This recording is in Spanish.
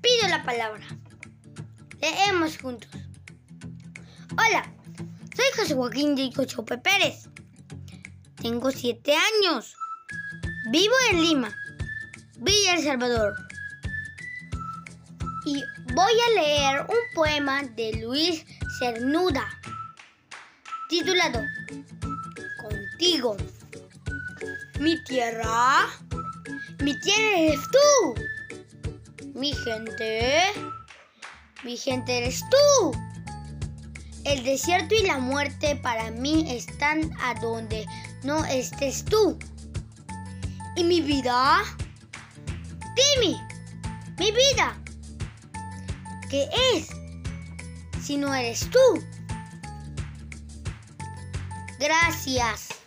Pido la palabra. Leemos juntos. Hola, soy José Joaquín de Chope Pérez. Tengo siete años. Vivo en Lima, Villa El Salvador. Y voy a leer un poema de Luis Cernuda, titulado Contigo. Mi tierra, mi tierra eres tú. Mi gente, mi gente eres tú. El desierto y la muerte para mí están a donde no estés tú. ¿Y mi vida? Dime, mi vida, ¿qué es si no eres tú? Gracias.